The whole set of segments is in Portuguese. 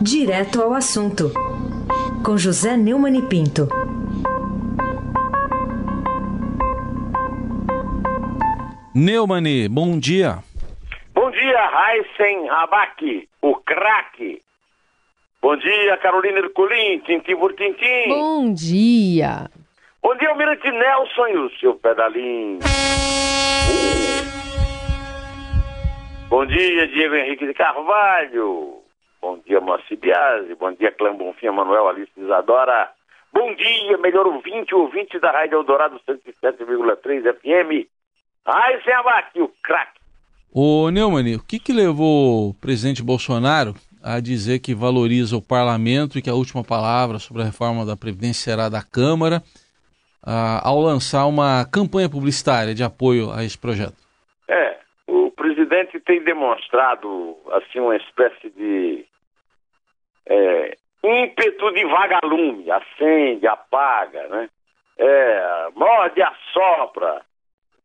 Direto ao assunto, com José Neumann e Pinto. Neumani, bom dia. Bom dia, Heisen Abac, o craque. Bom dia, Carolina Ercolim, tintim por tintim. Bom dia. Bom dia, Almirante Nelson e o seu pedalinho. Bom dia, Diego Henrique de Carvalho. Bom dia, Moacir Biasi. Bom dia, Clã Bonfim, Manuel Alice Isadora. Bom dia, melhor ouvinte, ouvinte da Rádio Eldorado 107,3 FM. Ai, sem abate, o craque. Ô Neumann, o que, que levou o presidente Bolsonaro a dizer que valoriza o parlamento e que a última palavra sobre a reforma da Previdência será da Câmara, uh, ao lançar uma campanha publicitária de apoio a esse projeto? É, presidente tem demonstrado assim uma espécie de é, ímpeto de vagalume, acende, apaga, né? É, morde, assopra,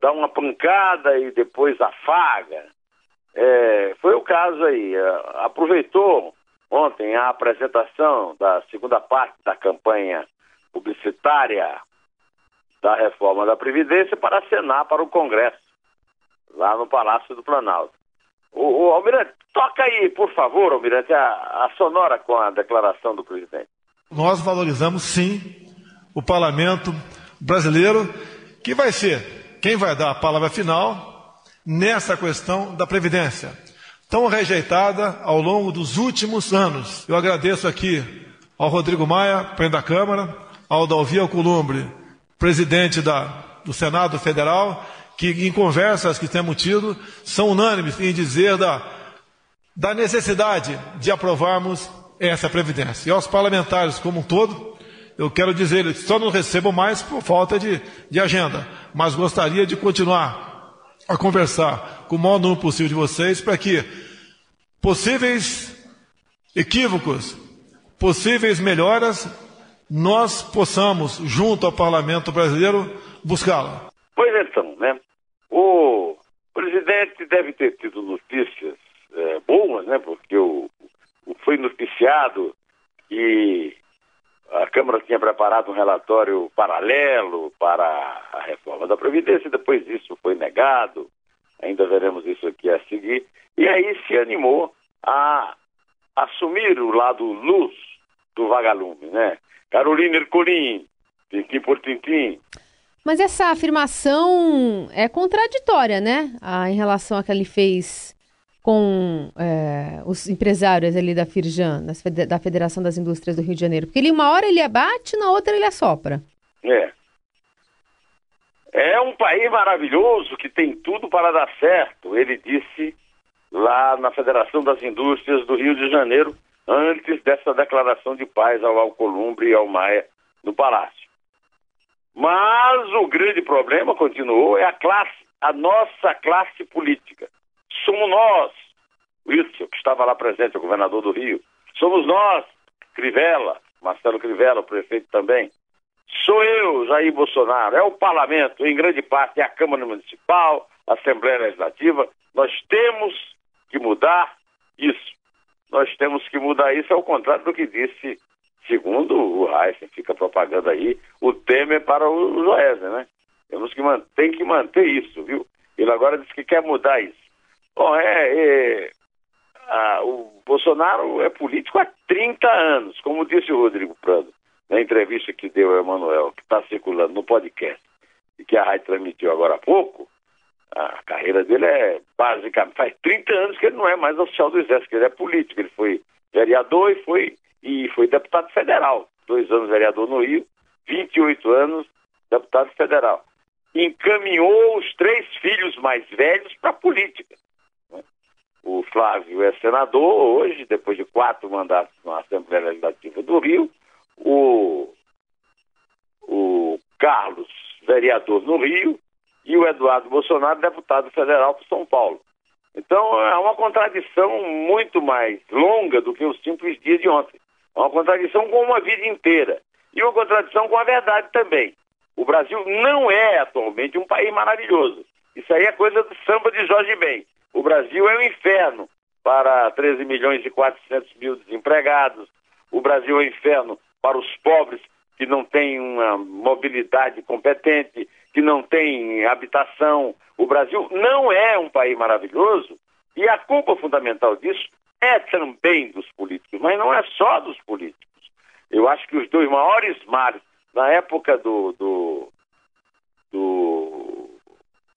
dá uma pancada e depois afaga. É, foi o caso aí. É, aproveitou ontem a apresentação da segunda parte da campanha publicitária da reforma da Previdência para acenar para o Congresso, lá no Palácio do Planalto. O, o Almirante, toca aí, por favor, Almirante, a, a sonora com a declaração do presidente. Nós valorizamos sim o parlamento brasileiro, que vai ser quem vai dar a palavra final nessa questão da Previdência, tão rejeitada ao longo dos últimos anos. Eu agradeço aqui ao Rodrigo Maia, presidente da Câmara, ao Dalvi Alcolumbre, presidente da, do Senado Federal, que em conversas que temos tido, são unânimes em dizer da, da necessidade de aprovarmos essa Previdência. E aos parlamentares como um todo, eu quero dizer, eles só não recebo mais por falta de, de agenda, mas gostaria de continuar a conversar com o maior número possível de vocês para que possíveis equívocos, possíveis melhoras, nós possamos, junto ao parlamento brasileiro, buscá-la. O presidente deve ter tido notícias é, boas, né? Porque o, o, foi noticiado que a Câmara tinha preparado um relatório paralelo para a reforma da Previdência, depois isso foi negado, ainda veremos isso aqui a seguir, e aí se animou a assumir o lado luz do vagalume, né? Carolina Ercolim, tintim por tintim. Mas essa afirmação é contraditória, né? Ah, em relação a que ele fez com é, os empresários ali da Firjan, da Federação das Indústrias do Rio de Janeiro? Porque ele, uma hora ele abate, na outra ele assopra. É. É um país maravilhoso que tem tudo para dar certo, ele disse lá na Federação das Indústrias do Rio de Janeiro, antes dessa declaração de paz ao Alcolumbre e ao Maia no Palácio. Mas o grande problema, continuou, é a classe, a nossa classe política. Somos nós, Wilson, que estava lá presente, o governador do Rio, somos nós, Crivella, Marcelo Crivella, o prefeito também, sou eu, Jair Bolsonaro, é o parlamento, em grande parte é a Câmara Municipal, a Assembleia Legislativa, nós temos que mudar isso. Nós temos que mudar isso, ao contrário do que disse, segundo o Heisen, fica propaganda aí, o Temer para o Joesley, né? Temos que tem que manter isso, viu? Ele agora disse que quer mudar isso. Bom, é, é a, o Bolsonaro é político há 30 anos, como disse o Rodrigo Prado, na entrevista que deu ao Emanuel, que está circulando no podcast, e que a rádio transmitiu agora há pouco, a carreira dele é basicamente, faz 30 anos que ele não é mais oficial do Exército, ele é político, ele foi vereador e foi, e foi deputado federal, dois anos vereador no Rio, 28 anos deputado federal. Encaminhou os três filhos mais velhos para a política. O Flávio é senador hoje, depois de quatro mandatos na Assembleia Legislativa do Rio. O, o Carlos, vereador no Rio. E o Eduardo Bolsonaro, deputado federal para São Paulo. Então é uma contradição muito mais longa do que os simples dias de ontem. É uma contradição com uma vida inteira. E uma contradição com a verdade também. O Brasil não é atualmente um país maravilhoso. Isso aí é coisa do samba de Jorge Ben. O Brasil é um inferno. para 13 milhões e 400 mil desempregados. O Brasil é um inferno para os pobres que não têm uma mobilidade competente, que não têm habitação. O Brasil não é um país maravilhoso e a culpa fundamental disso é também dos políticos, mas não é só dos políticos. Eu acho que os dois maiores males, na época do, do, do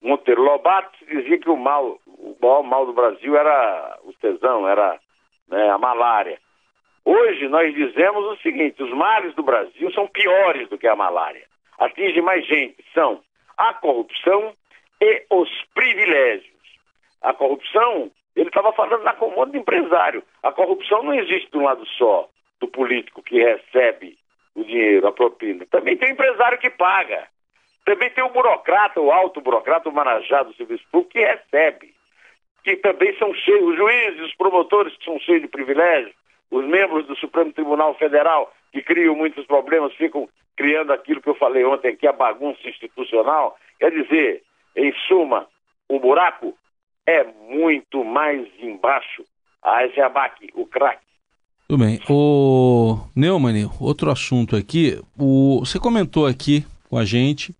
Monteiro Lobato, dizia que o mal, o maior mal do Brasil era o tesão, era né, a malária. Hoje nós dizemos o seguinte: os males do Brasil são piores do que a malária. Atinge mais gente, são a corrupção e os privilégios. A corrupção, ele estava falando na comanda do empresário. A corrupção não existe de um lado só, do político que recebe o dinheiro, a propina. Também tem o empresário que paga. Também tem o burocrata, o alto burocrata, o marajá do serviço público que recebe. Que também são cheios, os juízes, os promotores que são cheios de privilégios os membros do Supremo Tribunal Federal, que criam muitos problemas, ficam criando aquilo que eu falei ontem aqui, a bagunça institucional. Quer dizer, em suma, o buraco é muito mais embaixo. A Azeabac, o craque. Tudo bem. O Neumann, outro assunto aqui. O... Você comentou aqui com a gente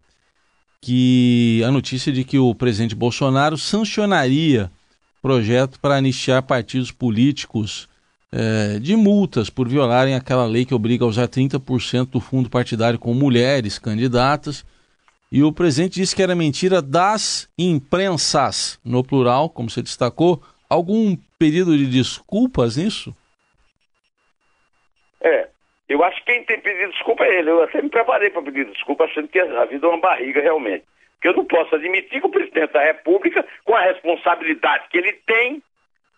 que a notícia de que o presidente Bolsonaro sancionaria projeto para anistiar partidos políticos é, de multas por violarem aquela lei que obriga a usar 30% do fundo partidário com mulheres candidatas. E o presidente disse que era mentira das imprensas, no plural, como você destacou. Algum pedido de desculpas nisso? É, eu acho que quem tem pedido desculpa é ele. Eu até me preparei para pedir desculpa, achando que a vida é uma barriga realmente. Porque eu não posso admitir que o presidente da República, com a responsabilidade que ele tem,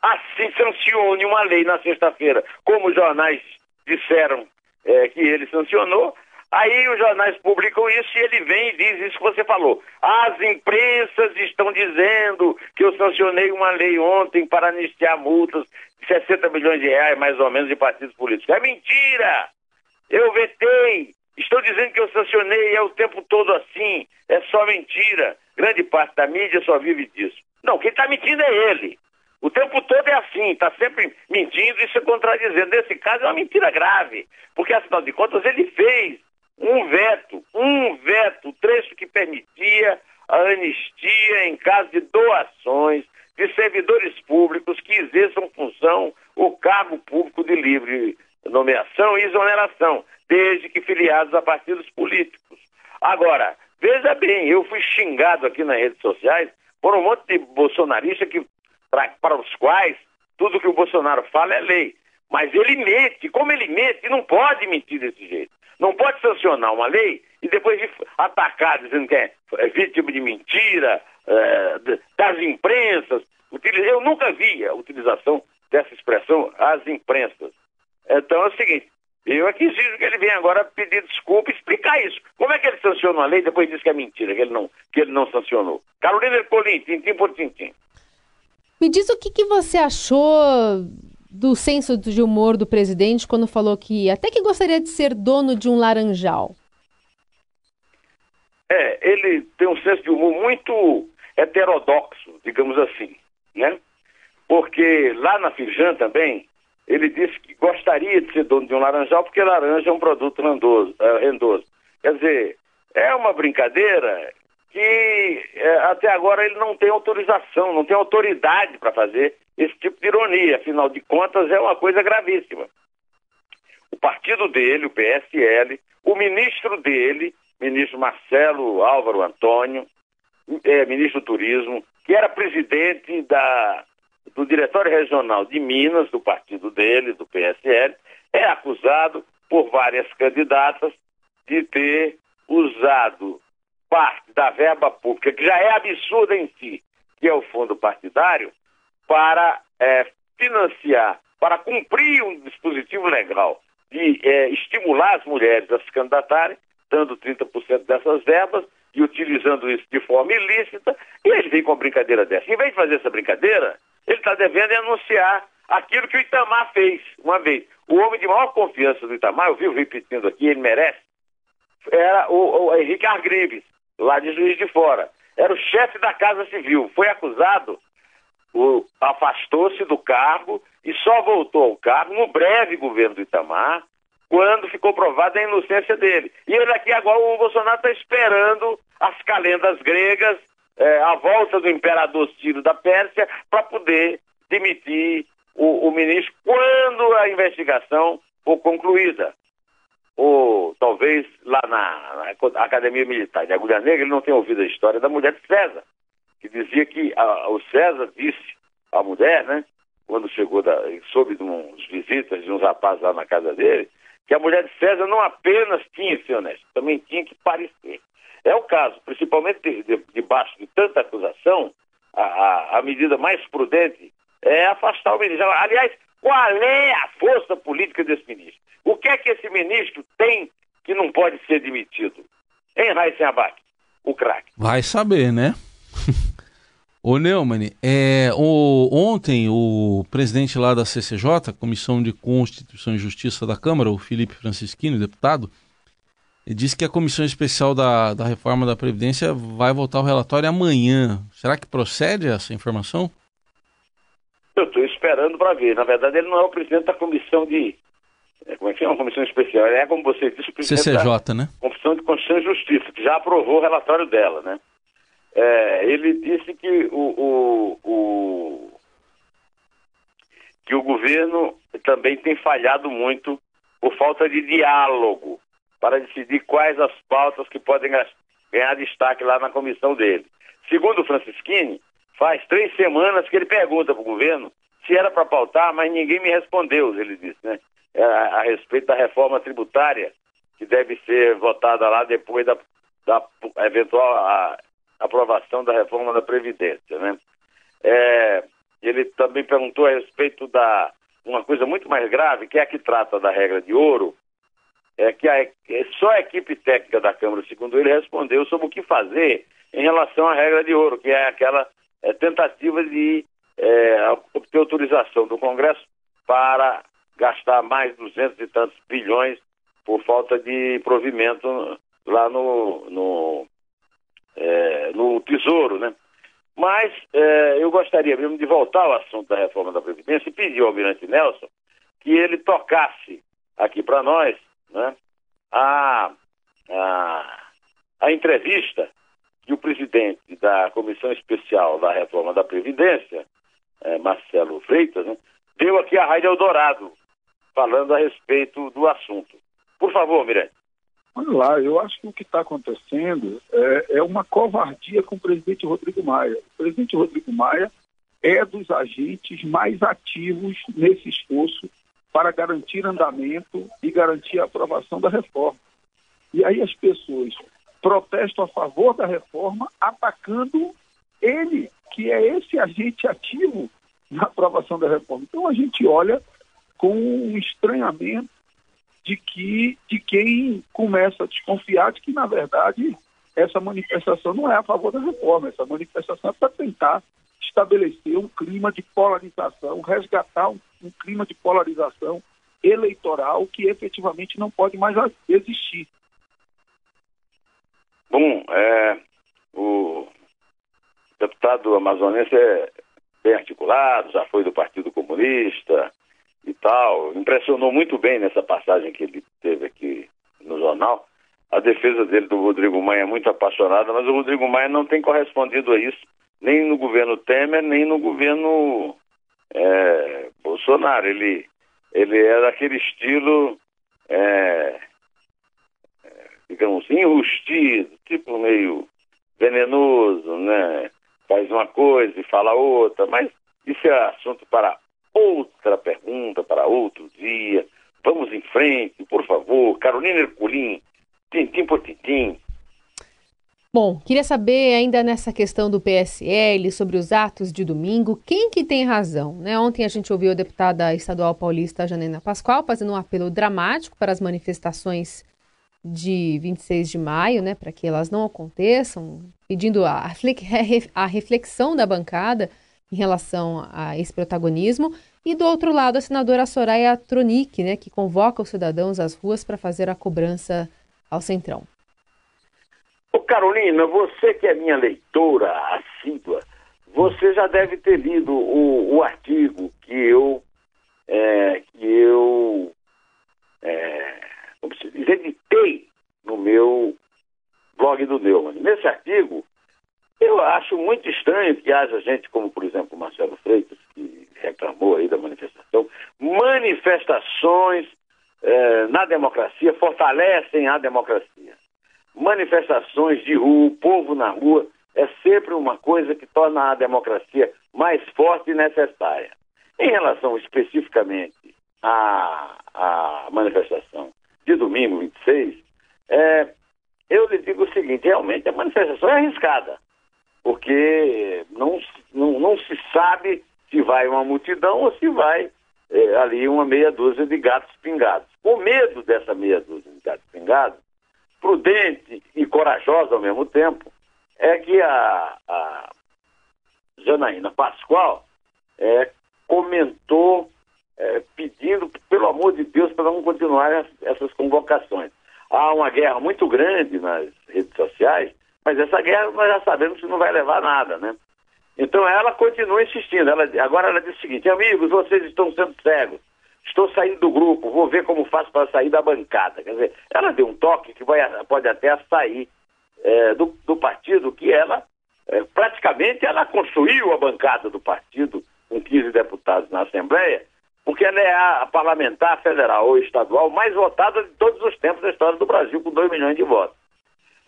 assim sancione uma lei na sexta-feira, como os jornais disseram é, que ele sancionou. Aí os jornais publicam isso e ele vem e diz isso que você falou. As imprensas estão dizendo que eu sancionei uma lei ontem para anistiar multas de 60 milhões de reais, mais ou menos, de partidos políticos. É mentira! Eu vetei. Estou dizendo que eu sancionei, é o tempo todo assim. É só mentira. Grande parte da mídia só vive disso. Não, quem está mentindo é ele. O tempo todo é assim, está sempre mentindo e se contradizendo. Nesse caso é uma mentira grave, porque afinal de contas ele fez um veto, um veto, trecho que permitia a anistia em caso de doações de servidores públicos que exerçam função ou cargo público de livre nomeação e exoneração, desde que filiados a partidos políticos. Agora, veja bem, eu fui xingado aqui nas redes sociais por um monte de bolsonaristas que pra, para os quais tudo que o Bolsonaro fala é lei. Mas ele mente, como ele mente, não pode mentir desse jeito. Não pode sancionar uma lei e depois atacar dizendo que é, é vítima de mentira, é, das imprensas. Eu nunca vi a utilização dessa expressão, as imprensas. Então é o seguinte, eu aqui exijo que ele venha agora pedir desculpa e explicar isso. Como é que ele sanciona uma lei e depois diz que é mentira, que ele não, que ele não sancionou? Carolina Ercolim, tintim por tintim. Me diz o que, que você achou do senso de humor do presidente quando falou que até que gostaria de ser dono de um laranjal. É, ele tem um senso de humor muito heterodoxo, digamos assim, né? Porque lá na Firjan também, ele disse que gostaria de ser dono de um laranjal porque laranja é um produto rendoso. É, rendoso. Quer dizer, é uma brincadeira que é, até agora ele não tem autorização, não tem autoridade para fazer esse tipo de ironia. Afinal de contas, é uma coisa gravíssima. O partido dele, o PSL, o ministro dele, ministro Marcelo Álvaro Antônio, é, ministro do Turismo, que era presidente da, do Diretório Regional de Minas, do partido dele, do PSL, é acusado por várias candidatas de ter usado parte da verba pública, que já é absurda em si, que é o fundo partidário, para é, financiar, para cumprir um dispositivo legal de é, estimular as mulheres a se candidatarem, dando 30% dessas verbas e utilizando isso de forma ilícita, e ele vem com uma brincadeira dessa. Em vez de fazer essa brincadeira, ele está devendo anunciar aquilo que o Itamar fez uma vez. O homem de maior confiança do Itamar, eu vivo repetindo aqui, ele merece, era o, o Henrique Argrives lá de Juiz de Fora. Era o chefe da Casa Civil. Foi acusado afastou-se do cargo e só voltou ao cargo no breve governo do Itamar, quando ficou provada a inocência dele. E ele aqui agora, o Bolsonaro está esperando as calendas gregas, é, a volta do imperador Ciro da Pérsia, para poder demitir o, o, ministro quando a investigação for concluída. Ou talvez lá na, na Academia Militar de Agulha Negra ele não tenha ouvido a história da mulher de César, que dizia que a, o César disse à mulher, né, quando chegou, da, soube de uns visitas de uns rapazes lá na casa dele, que a mulher de César não apenas tinha que ser honesta, também tinha que parecer. É o caso, principalmente de, de, debaixo de tanta acusação, a, a, a, medida mais prudente é afastar o ministro. Aliás, qual é a força política desse ministro? O que é que esse ministro tem que não pode ser demitido? Em Raíssen Abac, o craque. Vai saber, né? Ô Neumann, é, o, ontem o presidente lá da CCJ, Comissão de Constituição e Justiça da Câmara, o Felipe Francisquini, deputado, disse que a Comissão Especial da, da Reforma da Previdência vai votar o relatório amanhã. Será que procede essa informação? Eu estou esperando para ver. Na verdade, ele não é o presidente da comissão de. É, como é que é uma comissão especial? Ele é, como você disse, o presidente CCJ, da né? Comissão de Constituição e Justiça, que já aprovou o relatório dela, né? É, ele disse que o, o, o, que o governo também tem falhado muito por falta de diálogo para decidir quais as pautas que podem ganhar destaque lá na comissão dele. Segundo o Francisquini, faz três semanas que ele pergunta para o governo se era para pautar, mas ninguém me respondeu, ele disse, né? É, a, a respeito da reforma tributária que deve ser votada lá depois da, da eventual a, aprovação da reforma da Previdência, né? É, ele também perguntou a respeito da uma coisa muito mais grave, que é a que trata da regra de ouro, é que a, é só a equipe técnica da Câmara, segundo ele, respondeu sobre o que fazer em relação à regra de ouro, que é aquela é, tentativa de é, obter autorização do Congresso para gastar mais 200 e tantos bilhões por falta de provimento lá no, no é, no Tesouro, né? Mas é, eu gostaria mesmo de voltar ao assunto da reforma da Previdência e pedir ao Almirante Nelson que ele tocasse aqui para nós né, a, a, a entrevista que o presidente da Comissão Especial da Reforma da Previdência, é, Marcelo Freitas, né, deu aqui à Rádio Eldorado, falando a respeito do assunto. Por favor, Mirante. Olha lá, eu acho que o que está acontecendo é, é, uma covardia com o presidente Rodrigo Maia. O presidente Rodrigo Maia é dos agentes mais ativos nesse esforço para garantir andamento e garantir a aprovação da reforma. E aí as pessoas protestam a favor da reforma, atacando ele, que é esse agente ativo na aprovação da reforma. Então a gente olha com um estranhamento de que de quem começa a desconfiar de que na verdade essa manifestação não é a favor da reforma, essa manifestação é para tentar estabelecer um clima de polarização, resgatar um, um clima de polarização eleitoral que efetivamente não pode mais existir. Bom, é, o deputado amazonense é bem articulado, já foi do Partido Comunista, tal. Impressionou muito bem nessa passagem que ele teve aqui no jornal. A defesa dele do Rodrigo Maia é muito apaixonada, mas o Rodrigo Maia não tem correspondido a isso, nem no governo Temer, nem no governo é, Bolsonaro. Ele, ele é daquele estilo, é, é digamos, enrustido, tipo meio venenoso, né? Faz uma coisa e fala outra, mas isso é assunto para outra pergunta para outro dia. Vamos em frente, por favor. Carolina Herculin, tintim por tintim. Bom, queria saber ainda nessa questão do PSL, sobre os atos de domingo, quem que tem razão? Né? Ontem a gente ouviu a deputada estadual paulista Janena Pascoal fazendo um apelo dramático para as manifestações de 26 de maio, né, para que elas não aconteçam, pedindo a, a reflexão da bancada em relação a esse protagonismo. E do outro lado, a senadora Soraya Tronic, né, que convoca os cidadãos às ruas para fazer a cobrança ao Centrão. Ô Carolina, você que é minha leitora assídua Você já deve ter lido o, o artigo que eu, é, que eu é, editei no meu blog do Neumann. Nesse artigo, eu acho muito estranho que haja gente como, por exemplo, Marcelo Freitas, que reclamou aí da manifestação, manifestações é, na democracia fortalecem a democracia. Manifestações de rua, o povo na rua, é sempre uma coisa que torna a democracia mais forte e necessária. Em relação especificamente à, à manifestação de domingo 26, é, eu lhe digo o seguinte: realmente a manifestação é arriscada, porque não, não, não se sabe se vai uma multidão ou se vai é, ali uma meia dúzia de gatos pingados. O medo dessa meia dúzia de gatos pingados, prudente e corajosa ao mesmo tempo, é que a, a Janaína Pascoal é, comentou é, pedindo, pelo amor de Deus, para não continuar essas convocações. Há uma guerra muito grande nas redes sociais, mas essa guerra nós já sabemos que não vai levar a nada, né? Então ela continua insistindo. Ela, agora ela diz o seguinte: amigos, vocês estão sendo cegos. Estou saindo do grupo, vou ver como faço para sair da bancada. Quer dizer, ela deu um toque que vai, pode até sair é, do, do, partido, que ela, é, praticamente, ela construiu a bancada do partido com 15 deputados na Assembleia, porque ela é a parlamentar federal ou estadual mais votada de todos os tempos da história do Brasil, com 2 milhões de votos.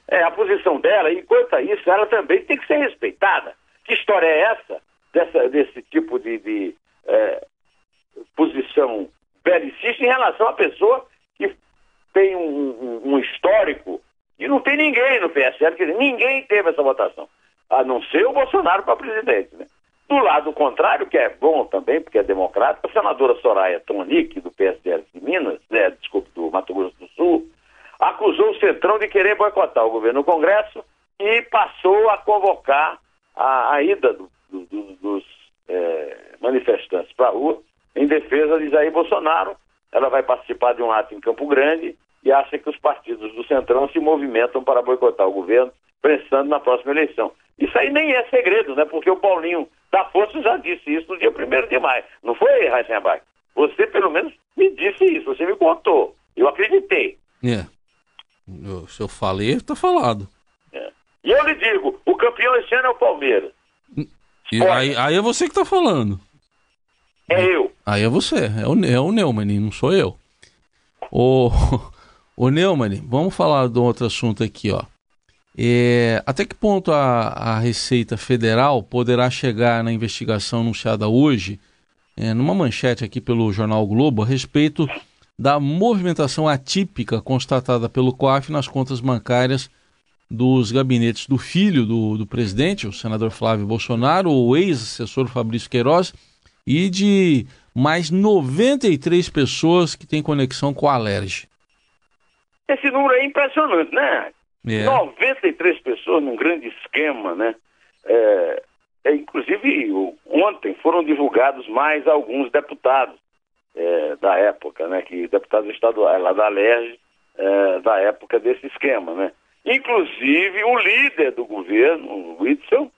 É, a posição dela, enquanto isso, ela também tem que ser respeitada. Que história é essa, dessa, desse tipo de, de é, posição belicista em relação à pessoa que tem um, um, um histórico e não tem ninguém no PSL, quer dizer, ninguém teve essa votação, a não ser o Bolsonaro para presidente. Né? Do lado contrário, que é bom também, porque é democrático, a senadora Soraya Tonic, do PSL de Minas, é, desculpe, do Mato Grosso do Sul, acusou o Centrão de querer boicotar o governo no Congresso e passou a convocar a, a ida do, do, do, dos é, manifestantes para a rua em defesa de Jair Bolsonaro. Ela vai participar de um ato em Campo Grande e acha que os partidos do Centrão se movimentam para boicotar o governo, pensando na próxima eleição. Isso aí nem é segredo, né? Porque o Paulinho da Força já disse isso no dia 1 de maio. Não foi, Heisenberg? Você, pelo menos, me disse isso, você me contou. Eu acreditei. É. se eu falei, está falado. É. E eu lhe digo, o campeão esse ano é o Palmeiras. E aí, aí é você que está falando. É eu. Aí é você, é o, é o Neumann, não sou eu. O, o Neumann, vamos falar de um outro assunto aqui, ó. É, até que ponto a, a Receita Federal poderá chegar na investigação anunciada hoje, é, numa manchete aqui pelo jornal Globo, a respeito da movimentação atípica constatada pelo COAF nas contas bancárias dos gabinetes do filho do, do presidente, o senador Flávio Bolsonaro, o ex-assessor Fabrício Queiroz, e de mais 93 pessoas que têm conexão com a Alerj. Esse número é impressionante, né? É. 93 pessoas num grande esquema, né? É, é, inclusive, ontem foram divulgados mais alguns deputados é, da época, né? Que deputados estaduais lá da Alerj, é, da época desse esquema, né? Inclusive o líder do governo, o Whitson,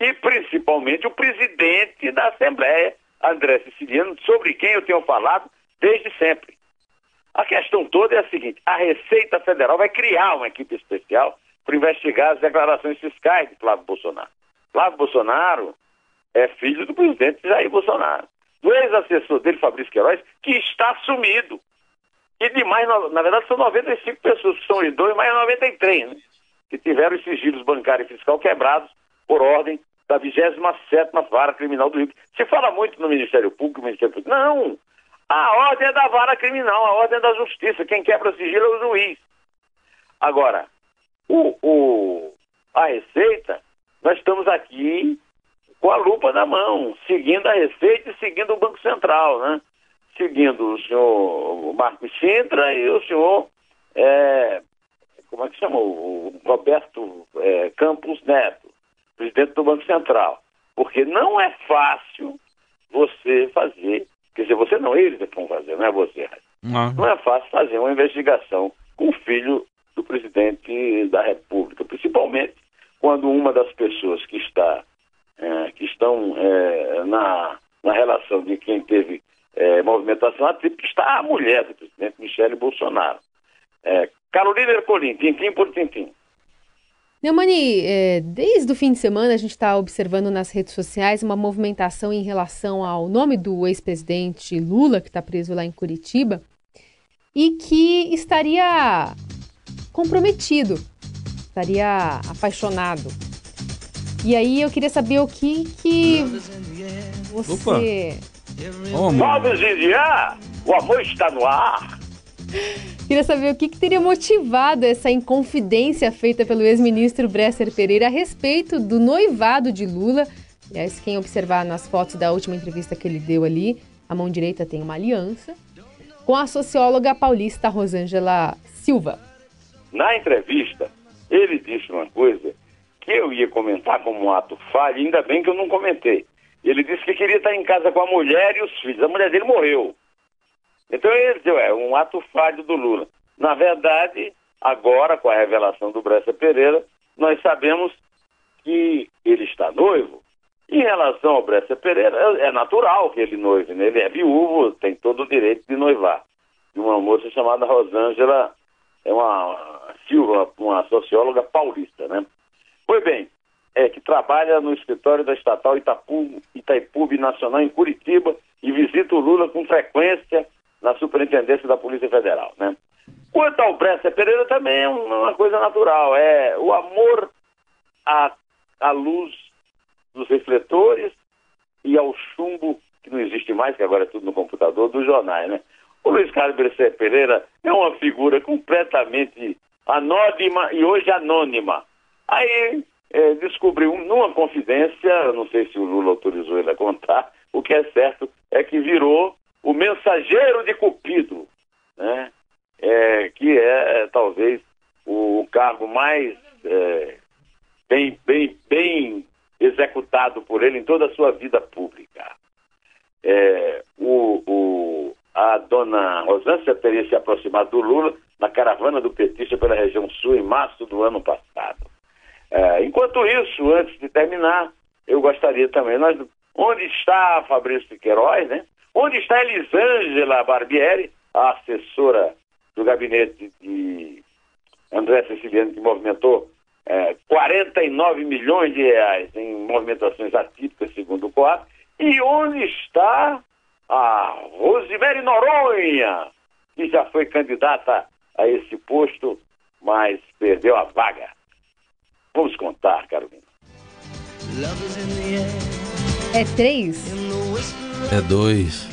e principalmente o presidente da Assembleia, André Siciliano, sobre quem eu tenho falado desde sempre. A questão toda é a seguinte: a Receita Federal vai criar uma equipe especial para investigar as declarações fiscais de Flávio Bolsonaro. Flávio Bolsonaro é filho do presidente Jair Bolsonaro. Do ex-assessor dele, Fabrício Queiroz, que está sumido. E de mais, na verdade, são 95 pessoas, que são dois, mais 93, né? Que tiveram os sigilos bancário e fiscal quebrados por ordem da 27 Vara Criminal do Rio. Se fala muito no Ministério Público, Ministério Público. Não! A ordem é da vara criminal, a ordem é da justiça. Quem quebra o sigilo é o juiz. Agora, o, o, a Receita, nós estamos aqui com a lupa na mão, seguindo a Receita e seguindo o Banco Central, né? Seguindo o senhor Marcos Sintra e o senhor, é, como é que chama? O Roberto é, Campos Neto, presidente do Banco Central. Porque não é fácil você fazer Quer dizer, você não, eles é que vão fazer, não é você. Não. não é fácil fazer uma investigação com o filho do presidente da República, principalmente quando uma das pessoas que está, é, que estão é, na, na relação de quem teve é, movimentação atípica está a mulher do presidente Michele Bolsonaro. É, Carolina Ercolim, tintim por tintim. Neumani, é, desde o fim de semana a gente está observando nas redes sociais uma movimentação em relação ao nome do ex-presidente Lula, que está preso lá em Curitiba, e que estaria comprometido, estaria apaixonado e aí eu queria saber o que que você... Vamos enviar! O amor está no ar! Queria saber o que, que, teria motivado essa inconfidência feita pelo ex-ministro Bresser Pereira a respeito do noivado de Lula. Aliás, quem observar nas fotos da última entrevista que ele deu ali, a mão direita tem uma aliança, com a socióloga paulista Rosângela Silva. Na entrevista, ele disse uma coisa que eu ia comentar como um ato falho, ainda bem que eu não comentei. Ele disse que queria estar em casa com a mulher e os filhos. A mulher dele morreu. Então ele disse, é um ato falho do Lula. Na verdade, agora, com a revelação do Bressa Pereira, nós sabemos que ele está noivo. Em relação ao Bressa Pereira, é, natural que ele noive, né? Ele é viúvo, tem todo o direito de noivar. E uma moça chamada Rosângela, é uma Silva, uma socióloga paulista, né? Pois bem, é que trabalha no escritório da estatal Itapu, Itaipu Nacional em Curitiba e visita o Lula com frequência na superintendência da Polícia Federal, né? Quanto ao Bressa Pereira também é uma coisa natural, é o amor à, à luz dos refletores e ao chumbo, que não existe mais, que agora é tudo no computador, dos jornais, né? O Luiz Carlos Bressa Pereira é uma figura completamente anônima e hoje anônima. Aí é, descobriu numa confidência, não sei se o Lula autorizou ele a contar, o que é certo é que virou o mensageiro de Cupido, né? É, que é talvez o, cargo mais é, bem, bem, bem executado por ele em toda a sua vida pública. É, o, o, a dona Rosância teria se aproximado do Lula na caravana do petista pela região sul em março do ano passado. É, enquanto isso, antes de terminar, eu gostaria também, nós, onde está Fabrício Queiroz, né? Onde está Elisângela Barbieri, a assessora do gabinete de André Siciliano, que movimentou é, 49 milhões de reais em movimentações atípicas, segundo o COAP? E onde está a Rosemary Noronha, que já foi candidata a esse posto, mas perdeu a vaga? Vamos contar, Carolina. É três? É dois.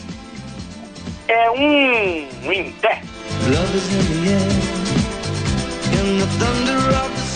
É um em pé. Love is in the air, in the thunder of